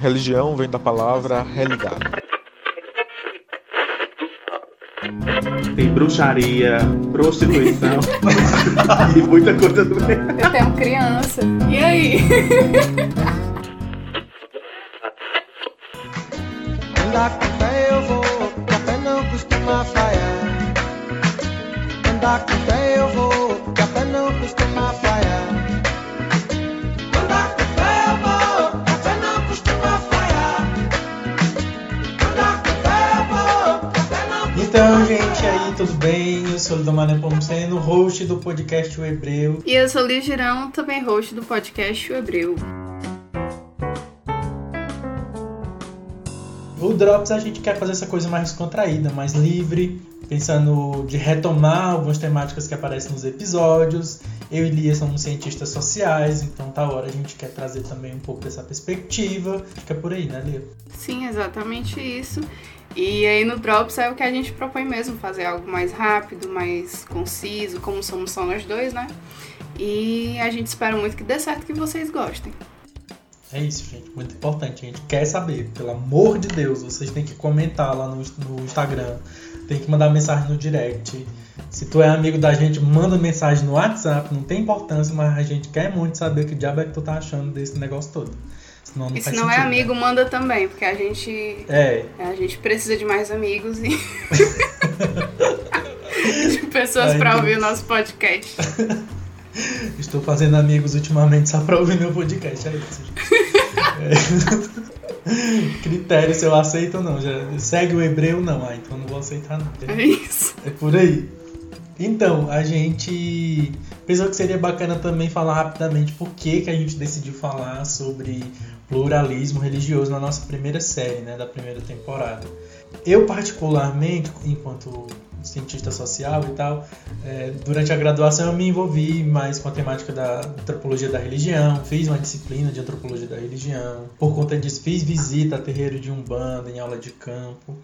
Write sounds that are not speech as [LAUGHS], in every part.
Religião vem da palavra religar. Tem bruxaria, prostituição [LAUGHS] e muita coisa do meio. Eu tenho criança. E aí? [LAUGHS] tudo bem? Eu sou o Lidomar Pomuceno, host do podcast O Hebreu. E eu sou Liz Girão, também host do podcast O Hebreu. O Drops a gente quer fazer essa coisa mais descontraída, mais livre, pensando de retomar algumas temáticas que aparecem nos episódios. Eu e Lia somos cientistas sociais, então tá hora a gente quer trazer também um pouco dessa perspectiva. Fica por aí, né, Lia? Sim, exatamente isso. E aí no Drops é o que a gente propõe mesmo, fazer algo mais rápido, mais conciso, como somos só nós dois, né? E a gente espera muito que dê certo que vocês gostem. É isso, gente. Muito importante. A gente quer saber. Pelo amor de Deus, vocês têm que comentar lá no, no Instagram. Tem que mandar mensagem no direct. Se tu é amigo da gente, manda mensagem no WhatsApp. Não tem importância, mas a gente quer muito saber o que diabo é que tu tá achando desse negócio todo. Senão não E se não é sentido, amigo, né? manda também, porque a gente É, a gente precisa de mais amigos e de [LAUGHS] [LAUGHS] pessoas Deus. ouvir o nosso podcast. [LAUGHS] estou fazendo amigos ultimamente só pra ouvir meu podcast. É isso. É. [LAUGHS] Critério se eu aceito ou não. Já segue o hebreu, não. Ah, então não vou aceitar, não. É isso. É por aí. Então, a gente pensou que seria bacana também falar rapidamente por que, que a gente decidiu falar sobre pluralismo religioso na nossa primeira série, né, da primeira temporada. Eu, particularmente, enquanto cientista social e tal, é, durante a graduação eu me envolvi mais com a temática da antropologia da religião, fiz uma disciplina de antropologia da religião, por conta disso fiz visita a terreiro de Umbanda em aula de campo.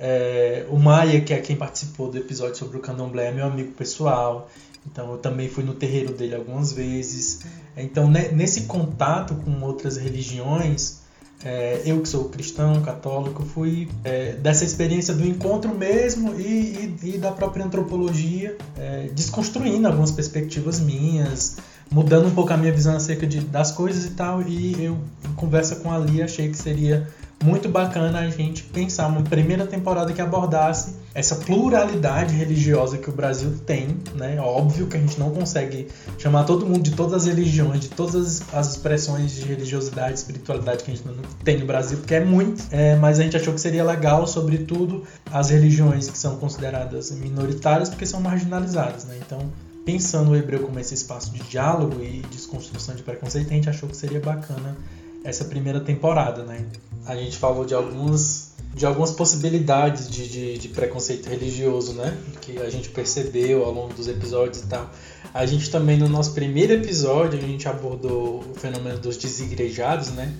É, o Maia, que é quem participou do episódio sobre o candomblé, é meu amigo pessoal. Então eu também fui no terreiro dele algumas vezes. Então ne- nesse contato com outras religiões, é, eu que sou cristão, católico, fui é, dessa experiência do encontro mesmo e, e- e da própria antropologia, é, desconstruindo algumas perspectivas minhas, mudando um pouco a minha visão acerca de, das coisas e tal. E eu, em conversa com a Lia, achei que seria muito bacana a gente pensar uma primeira temporada que abordasse essa pluralidade religiosa que o Brasil tem, né? Óbvio que a gente não consegue chamar todo mundo de todas as religiões, de todas as expressões de religiosidade, espiritualidade que a gente não tem no Brasil, porque é muito, é, mas a gente achou que seria legal, sobretudo, as religiões que são consideradas minoritárias, porque são marginalizadas, né? Então, pensando o hebreu como esse espaço de diálogo e desconstrução de preconceito, a gente achou que seria bacana essa primeira temporada, né? A gente falou de algumas de algumas possibilidades de, de, de preconceito religioso, né? Que a gente percebeu ao longo dos episódios e tal. A gente também no nosso primeiro episódio a gente abordou o fenômeno dos desigrejados, né?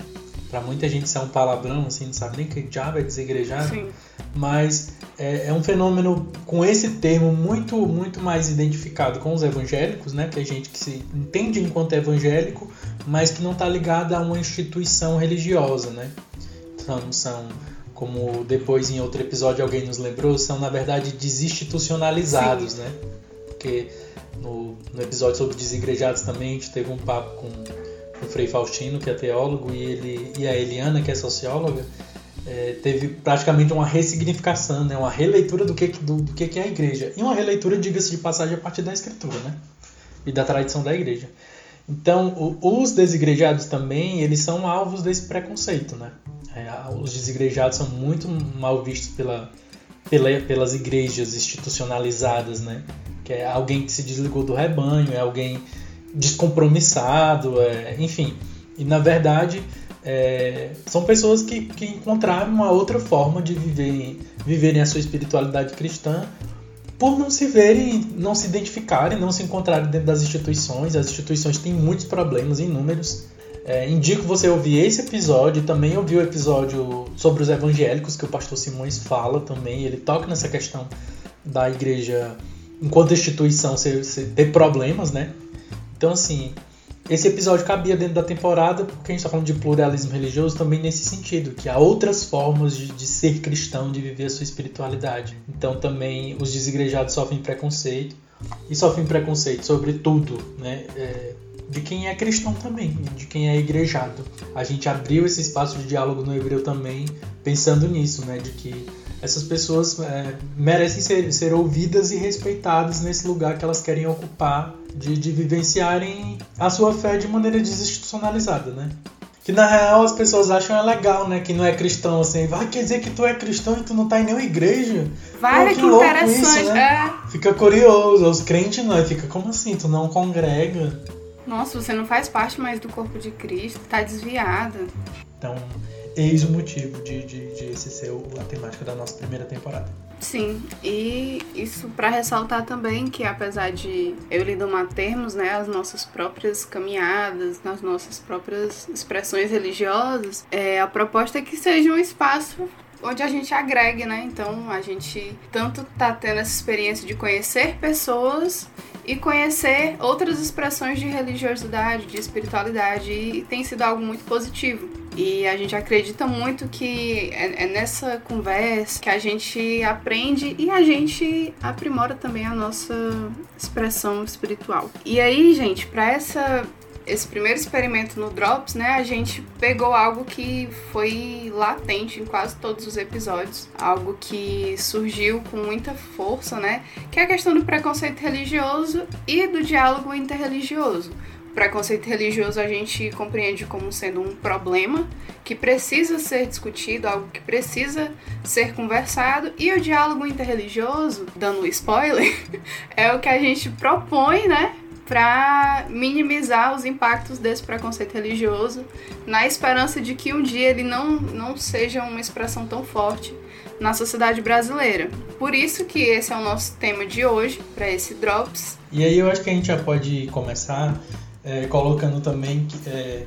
Pra muita gente isso é um palavrão, assim, não sabe nem que diabo é desigrejado Sim. mas é, é um fenômeno com esse termo muito muito mais identificado com os evangélicos, né? Que é gente que se entende enquanto evangélico, mas que não está ligada a uma instituição religiosa, né? São, são como depois em outro episódio alguém nos lembrou, são na verdade desinstitucionalizados, né? Porque no, no episódio sobre desigrejados também a gente teve um papo com o Frei Faustino, que é teólogo, e, ele, e a Eliana, que é socióloga, é, teve praticamente uma ressignificação, né? uma releitura do que, do, do que é a igreja. E uma releitura, diga-se de passagem, a partir da escritura né? e da tradição da igreja. Então, o- os desigrejados também, eles são alvos desse preconceito, né? É, os desigrejados são muito mal vistos pela, pela- pelas igrejas institucionalizadas, né? Que é alguém que se desligou do rebanho, é alguém descompromissado, é, enfim. E na verdade, é, são pessoas que, que encontraram uma outra forma de viverem, viverem a sua espiritualidade cristã por não se verem, não se identificarem, não se encontrarem dentro das instituições. As instituições têm muitos problemas, inúmeros. É, indico você ouvir esse episódio, também ouvir o episódio sobre os evangélicos, que o pastor Simões fala também. Ele toca nessa questão da igreja, enquanto instituição, ter problemas, né? Então, assim, esse episódio cabia dentro da temporada porque a gente está falando de pluralismo religioso também nesse sentido, que há outras formas de, de, ser cristão, de viver a sua espiritualidade. Então também os desigrejados sofrem preconceito e sofrem preconceito sobre tudo, né? É, de quem é cristão também, de quem é igrejado. A gente abriu esse espaço de diálogo no hebreu também pensando nisso, né? De que essas pessoas é, merecem ser, ser ouvidas e respeitadas nesse lugar que elas querem ocupar, de, de vivenciarem a sua fé de maneira desinstitucionalizada, né? Que na real as pessoas acham é legal, né? Que não é cristão, assim. Vai quer dizer que tu é cristão e tu não tá em nenhuma igreja? Vai, que, que interessante. Isso, né? é. Fica curioso. Os crentes não, fica como assim? Tu não congrega. Nossa, você não faz parte mais do corpo de Cristo, tá desviada. Então, eis o motivo de, de, de esse ser a temática da nossa primeira temporada. Sim, e isso para ressaltar também que apesar de eu e Lidomar termos né, as nossas próprias caminhadas, nas nossas próprias expressões religiosas, é, a proposta é que seja um espaço onde a gente agregue, né? Então a gente tanto tá tendo essa experiência de conhecer pessoas e conhecer outras expressões de religiosidade, de espiritualidade, e tem sido algo muito positivo. E a gente acredita muito que é, é nessa conversa que a gente aprende e a gente aprimora também a nossa expressão espiritual. E aí, gente, para essa esse primeiro experimento no Drops, né, a gente pegou algo que foi latente em quase todos os episódios, algo que surgiu com muita força, né, que é a questão do preconceito religioso e do diálogo interreligioso. O preconceito religioso a gente compreende como sendo um problema que precisa ser discutido, algo que precisa ser conversado, e o diálogo interreligioso, dando spoiler, [LAUGHS] é o que a gente propõe, né, para minimizar os impactos desse preconceito religioso, na esperança de que um dia ele não, não seja uma expressão tão forte na sociedade brasileira. Por isso que esse é o nosso tema de hoje, para esse Drops. E aí eu acho que a gente já pode começar é, colocando também que é,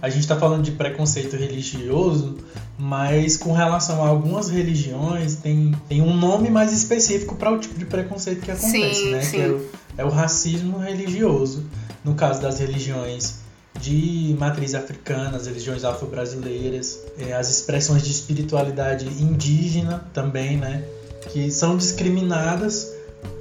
a gente está falando de preconceito religioso, mas com relação a algumas religiões tem, tem um nome mais específico para o tipo de preconceito que acontece, sim, né? Sim. Que é o, é o racismo religioso. No caso das religiões de matriz africana, as religiões afro-brasileiras, é, as expressões de espiritualidade indígena também, né? Que são discriminadas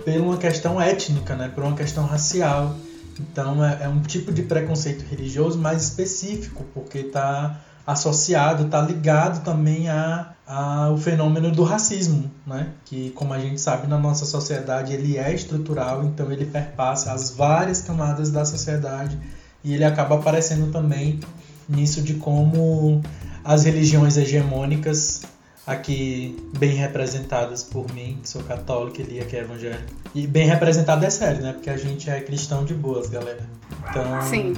por uma questão étnica, né? Por uma questão racial. Então é, é um tipo de preconceito religioso mais específico, porque está associado, está ligado também a, a, o fenômeno do racismo, né? que como a gente sabe na nossa sociedade ele é estrutural, então ele perpassa as várias camadas da sociedade e ele acaba aparecendo também nisso de como as religiões hegemônicas aqui bem representadas por mim, que sou católico e Lia que é evangélico. E bem representada é sério, né? Porque a gente é cristão de boas, galera. Então, Sim.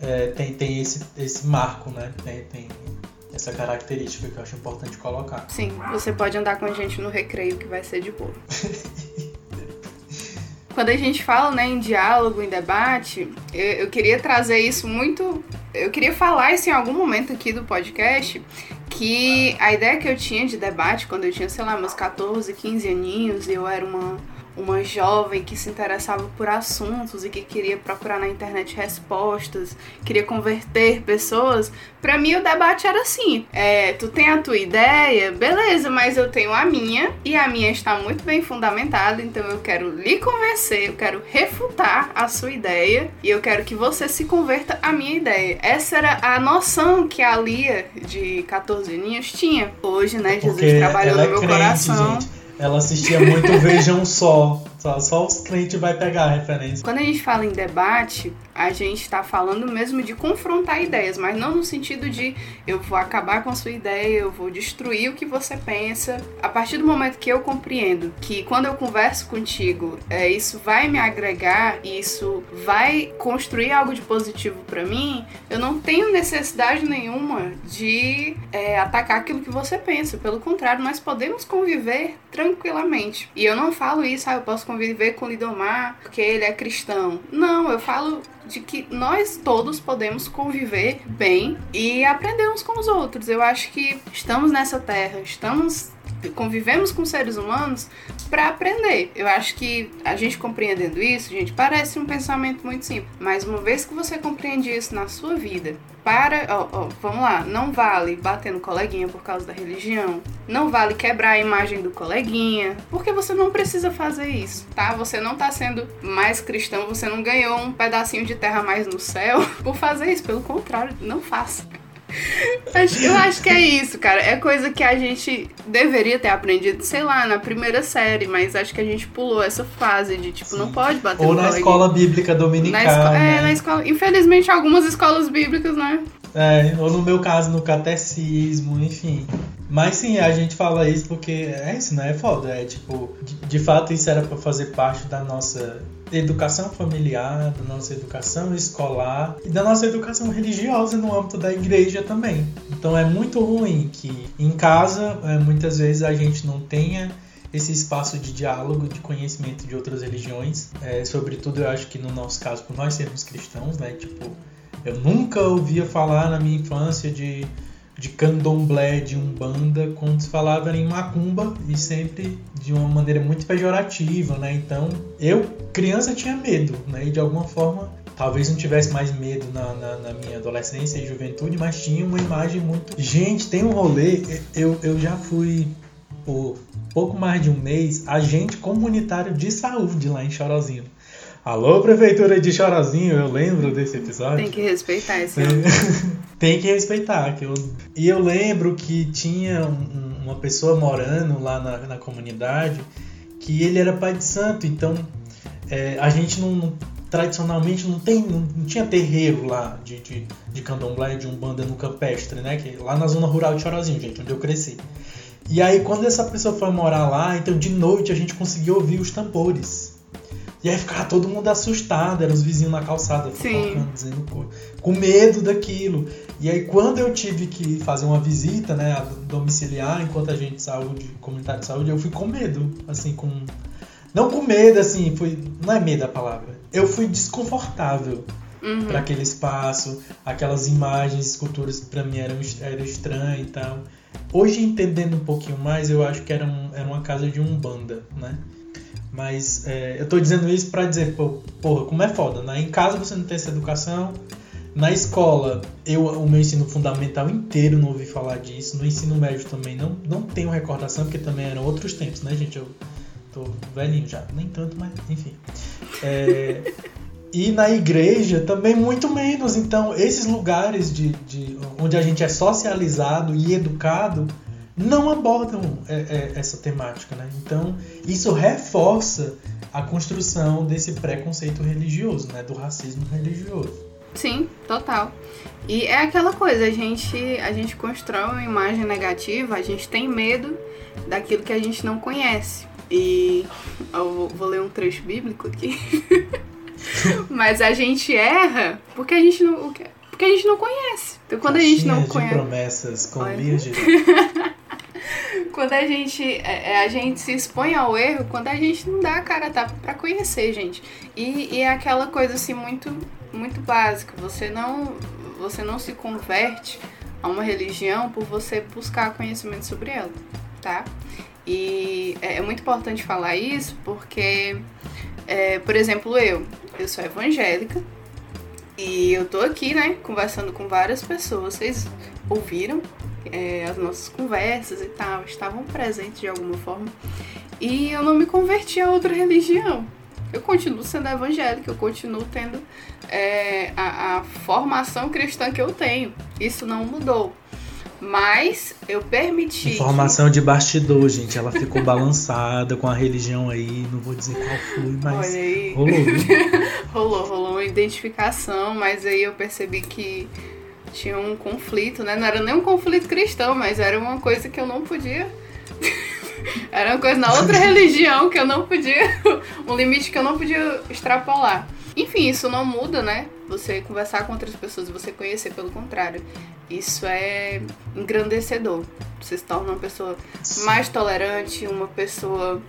É, tem, tem esse, esse marco, né? Tem, tem essa característica que eu acho importante colocar. Sim, você pode andar com a gente no recreio que vai ser de boa. [LAUGHS] Quando a gente fala né, em diálogo, em debate, eu, eu queria trazer isso muito. Eu queria falar isso em algum momento aqui do podcast, que a ideia que eu tinha de debate, quando eu tinha, sei lá, meus 14, 15 aninhos, e eu era uma uma jovem que se interessava por assuntos e que queria procurar na internet respostas, queria converter pessoas, para mim o debate era assim: é, tu tem a tua ideia, beleza, mas eu tenho a minha e a minha está muito bem fundamentada, então eu quero lhe convencer, eu quero refutar a sua ideia e eu quero que você se converta à minha ideia. Essa era a noção que a Lia de 14 aninhos tinha. Hoje, né, Jesus Porque trabalhou no meu é crente, coração. gente. Ela assistia muito Vejam Só. Só, só os clientes vai pegar a referência. Quando a gente fala em debate, a gente está falando mesmo de confrontar ideias, mas não no sentido de eu vou acabar com a sua ideia, eu vou destruir o que você pensa. A partir do momento que eu compreendo que quando eu converso contigo, é, isso vai me agregar, isso vai construir algo de positivo para mim, eu não tenho necessidade nenhuma de é, atacar aquilo que você pensa. Pelo contrário, nós podemos conviver tranquilamente. E eu não falo isso, ah, eu posso conviver com o Lidomar porque ele é cristão. Não, eu falo de que nós todos podemos conviver bem e aprender uns com os outros. Eu acho que estamos nessa terra, estamos convivemos com seres humanos para aprender. Eu acho que a gente compreendendo isso, gente, parece um pensamento muito simples, mas uma vez que você compreende isso na sua vida, para, ó, vamos lá, não vale bater no coleguinha por causa da religião, não vale quebrar a imagem do coleguinha, porque você não precisa fazer isso, tá? Você não tá sendo mais cristão, você não ganhou um pedacinho de terra mais no céu [LAUGHS] por fazer isso, pelo contrário, não faça. Eu acho que é isso, cara. É coisa que a gente deveria ter aprendido, sei lá, na primeira série, mas acho que a gente pulou essa fase de tipo, Sim. não pode bater Ou na escola bíblica dominical. Na esco né? É, na escola. Infelizmente, algumas escolas bíblicas, né? É, ou no meu caso, no catecismo, enfim. Mas sim, a gente fala isso porque é isso, né? É foda. É tipo, de, de fato isso era para fazer parte da nossa educação familiar, da nossa educação escolar e da nossa educação religiosa no âmbito da igreja também. Então é muito ruim que em casa é, muitas vezes a gente não tenha esse espaço de diálogo, de conhecimento de outras religiões. É, sobretudo eu acho que no nosso caso, por nós sermos cristãos, né? Tipo, eu nunca ouvia falar na minha infância de de candomblé, de umbanda, quando se falava em macumba e sempre de uma maneira muito pejorativa, né? Então, eu, criança, tinha medo, né? E de alguma forma, talvez não tivesse mais medo na, na, na, minha adolescência e juventude, mas tinha uma imagem muito. Gente, tem um rolê, eu, eu já fui por pouco mais de um mês agente comunitário de saúde lá em Chorozinho. Alô, Prefeitura de Chorozinho, eu lembro desse episódio. Tem que respeitar esse Tem [LAUGHS] que respeitar. Que eu... E eu lembro que tinha um, uma pessoa morando lá na, na, comunidade que ele era pai de santo, então é, a gente não, não, tradicionalmente não, tem, não, não, tinha terreiro lá de, de, de candomblé, de umbanda no campestre, né? Que, lá na zona rural de Chorozinho, gente, onde eu cresci. E aí quando essa pessoa foi morar lá, então de noite a gente conseguia ouvir os tambores. E aí ficava todo mundo assustado, eram os vizinhos na calçada fofocando, dizendo coisa, com medo daquilo. E aí quando eu tive que fazer uma visita, né, domiciliar enquanto a gente saúde, comunitário de saúde, eu fui com medo, assim, com não com medo, assim, foi não é medo a palavra. Eu fui desconfortável uhum. para aquele espaço, aquelas imagens, esculturas que para mim eram, eram estranhas e tal. Hoje entendendo um pouquinho mais, eu acho que era, um, era uma casa de umbanda, né? Mas é, eu tô dizendo isso para dizer, pô, porra, como é foda, né? Em casa você não tem essa educação. Na escola, eu o meu ensino fundamental inteiro não ouvi falar disso. No ensino médio também não, não tenho recordação, porque também eram outros tempos, né, gente? Eu tô velhinho já. Nem tanto, mas enfim. É, e na igreja também muito menos. Então, esses lugares de, de onde a gente é socializado e educado não abordam é, é, essa temática, né? Então isso reforça a construção desse preconceito religioso, né? Do racismo religioso. Sim, total. E é aquela coisa, a gente, a gente constrói uma imagem negativa, a gente tem medo daquilo que a gente não conhece. E eu vou ler um trecho bíblico aqui. [LAUGHS] Mas a gente erra porque a gente não, porque a gente não conhece. Então quando a gente não conhece. promessas com virgem. [LAUGHS] quando a gente, é, é, a gente se expõe ao erro, quando a gente não dá a cara tapa para conhecer, gente. E, e é aquela coisa assim muito, muito básica. Você não, você não se converte a uma religião por você buscar conhecimento sobre ela, tá? E é, é muito importante falar isso porque, é, por exemplo, eu, eu sou evangélica e eu tô aqui, né, conversando com várias pessoas. Vocês ouviram é, as nossas conversas e tal, estavam presentes de alguma forma. E eu não me converti a outra religião. Eu continuo sendo evangélica, eu continuo tendo é, a, a formação cristã que eu tenho. Isso não mudou. Mas eu permiti. Informação que... de bastidor, gente. Ela ficou balançada com a religião aí. Não vou dizer qual foi, mas. Olha aí. Rolou. [LAUGHS] rolou, rolou uma identificação, mas aí eu percebi que tinha um conflito, né? Não era nem um conflito cristão, mas era uma coisa que eu não podia. [LAUGHS] era uma coisa na outra religião que eu não podia. [LAUGHS] um limite que eu não podia extrapolar. Enfim, isso não muda, né? Você conversar com outras pessoas, você conhecer, pelo contrário. Isso é engrandecedor. Você se torna uma pessoa mais tolerante, uma pessoa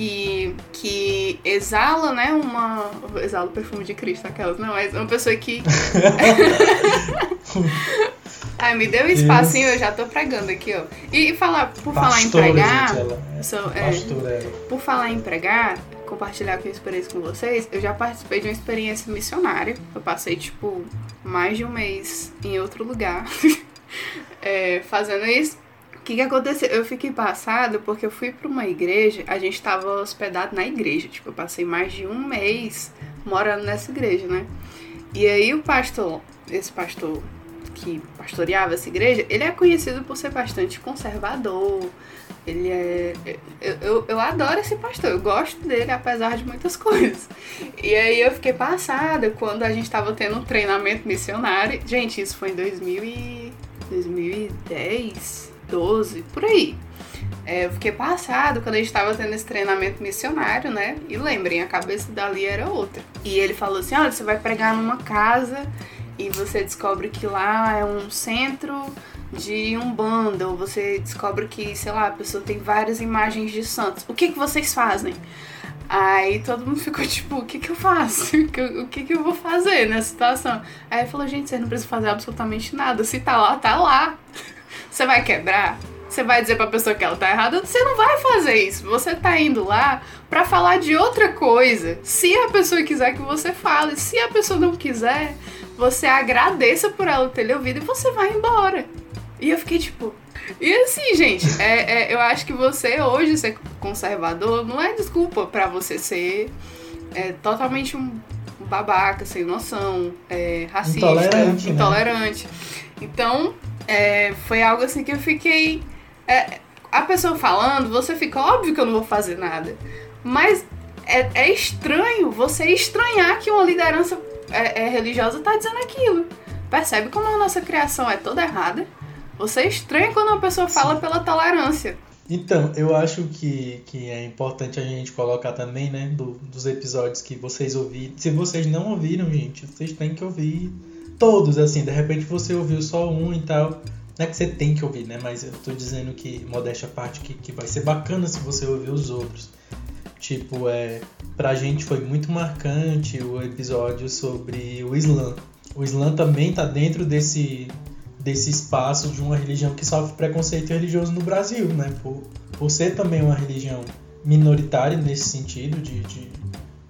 que, que exala, né? Uma. Exala o perfume de Cristo, aquelas, não, mas uma pessoa que. [LAUGHS] Ai, me deu um espacinho, eu já tô pregando aqui, ó. E falar, por falar em pregar, gente, ela. É sou- é, pastora, ela. por falar em pregar, compartilhar aqui a experiência com vocês, eu já participei de uma experiência missionária. Eu passei, tipo, mais de um mês em outro lugar [LAUGHS] é, fazendo isso. O que, que aconteceu? Eu fiquei passado porque eu fui pra uma igreja, a gente tava hospedado na igreja. Tipo, eu passei mais de um mês morando nessa igreja, né? E aí o pastor, esse pastor que pastoreava essa igreja, ele é conhecido por ser bastante conservador. Ele é. Eu, eu, eu adoro esse pastor, eu gosto dele, apesar de muitas [LAUGHS] coisas. E aí eu fiquei passada quando a gente tava tendo um treinamento missionário. Gente, isso foi em 2000 e... 2010, 12, por aí. É, eu fiquei passado quando a gente tava tendo esse treinamento missionário, né? E lembrem, a cabeça dali era outra. E ele falou assim: olha, você vai pregar numa casa e você descobre que lá é um centro de umbanda, ou você descobre que, sei lá, a pessoa tem várias imagens de santos. O que, que vocês fazem? Aí todo mundo ficou tipo, o que que eu faço? [LAUGHS] O que- que eu vou fazer nessa situação? Aí ele falou, gente, vocês não precisam fazer absolutamente nada. Se tá lá, tá lá. Você vai quebrar? Você vai dizer pra pessoa que ela tá errada? Você não vai fazer isso. Você tá indo lá pra falar de outra coisa. Se a pessoa quiser que você fale, se a pessoa não quiser, você agradeça por ela ter lhe ouvido e você vai embora. E eu fiquei tipo. E assim, gente, [LAUGHS] é, é, eu acho que você hoje ser conservador não é desculpa pra você ser é, totalmente um babaca, sem noção, é, racista, Intolerante, né? intolerante. Então, é, foi algo assim que eu fiquei. é, a pessoa falando, você fica óbvio que eu não vou fazer nada. Mas é, é estranho você estranhar que uma liderança é, é, religiosa tá dizendo aquilo. Percebe como a nossa criação é toda errada? Você estranha quando uma pessoa fala pela tolerância. Então, eu acho que, que é importante a gente colocar também, né, do- dos episódios que vocês ouviram. Se vocês não ouviram, gente, vocês têm que ouvir todos, assim. De repente você ouviu só um e tal. Não é que você tem que ouvir, né? Mas eu tô dizendo que, modéstia à parte, que, que vai ser bacana se você ouvir os outros. Tipo, é, pra gente foi muito marcante o episódio sobre o Islã. O Islã também tá dentro desse, desse espaço de uma religião que sofre preconceito religioso no Brasil, né? Por, por ser também uma religião minoritária nesse sentido, de, de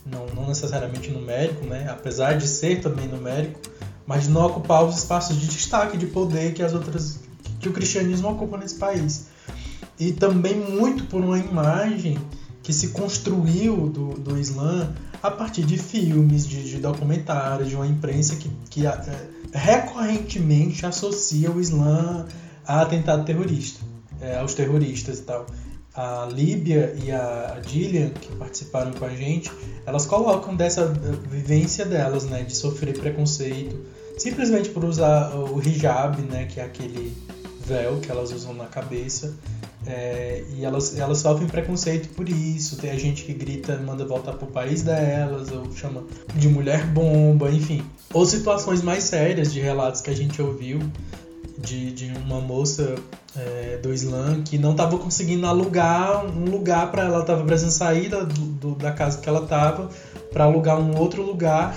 não, não necessariamente numérico, né? Apesar de ser também numérico, mas não ocupar os espaços de destaque, de poder que as outras que o cristianismo ocupa nesse país. E também muito por uma imagem que se construiu do, do Islã a partir de filmes, de, de documentários, de uma imprensa que, que é, recorrentemente associa o Islã a atentado terrorista, é, aos terroristas e tal. A Líbia e a Gillian, que participaram com a gente, elas colocam dessa eh, vivência delas, né, de sofrer preconceito, simplesmente por usar o hijab, né, que é aquele véu que elas usam na cabeça, é, e elas, elas sofrem preconceito por isso. Tem a gente que grita, manda voltar pro país delas, ou chama de mulher bomba, enfim. Ou situações mais sérias de relatos que a gente ouviu de, de uma moça é, do Islã que não estava conseguindo alugar um lugar para ela, estava precisando sair da, do- da casa que ela estava para alugar um outro lugar.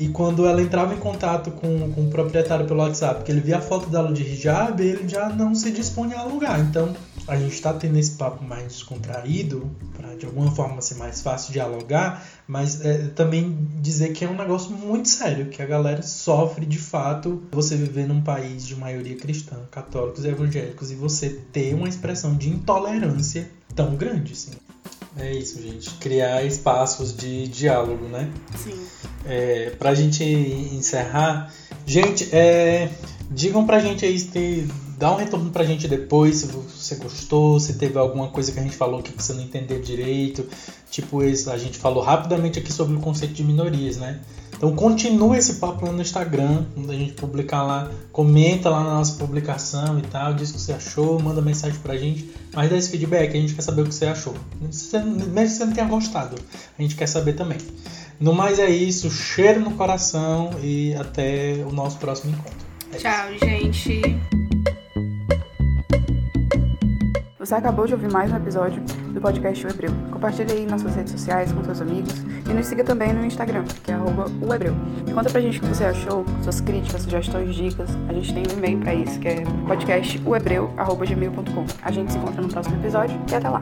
E quando ela entrava em contato com, com o proprietário pelo WhatsApp, que ele via a foto dela de hijab, ele já não se dispunha a alugar. Então, a gente está tendo esse papo mais descontraído, para de alguma forma ser mais fácil dialogar, mas é, também dizer que é um negócio muito sério, que a galera sofre de fato você viver num país de maioria cristã, católicos e evangélicos, e você ter uma expressão de intolerância tão grande, assim. É isso, gente. Criar espaços de diálogo, né? Sim. É, pra gente encerrar, gente, é, digam pra gente aí se dá um retorno pra gente depois, se você gostou, se teve alguma coisa que a gente falou que você não entendeu direito. Tipo, isso, a gente falou rapidamente aqui sobre o conceito de minorias, né? Então continua esse papo lá no Instagram, quando a gente publicar lá, comenta lá na nossa publicação e tal, diz o que você achou, manda mensagem pra gente, mas dá esse feedback, a gente quer saber o que você achou. Mesmo que você não tenha gostado, a gente quer saber também. No mais é isso, cheiro no coração e até o nosso próximo encontro. É isso. Tchau, gente. Você acabou de ouvir mais um episódio do podcast O Hebreu. Compartilhe aí nas suas redes sociais com seus amigos e nos siga também no Instagram, que é o Hebreu. Conta pra gente o que você achou, suas críticas, sugestões, dicas. A gente tem um e-mail pra isso, que é podcastohebreu.gmail.com. A gente se encontra no próximo episódio e até lá!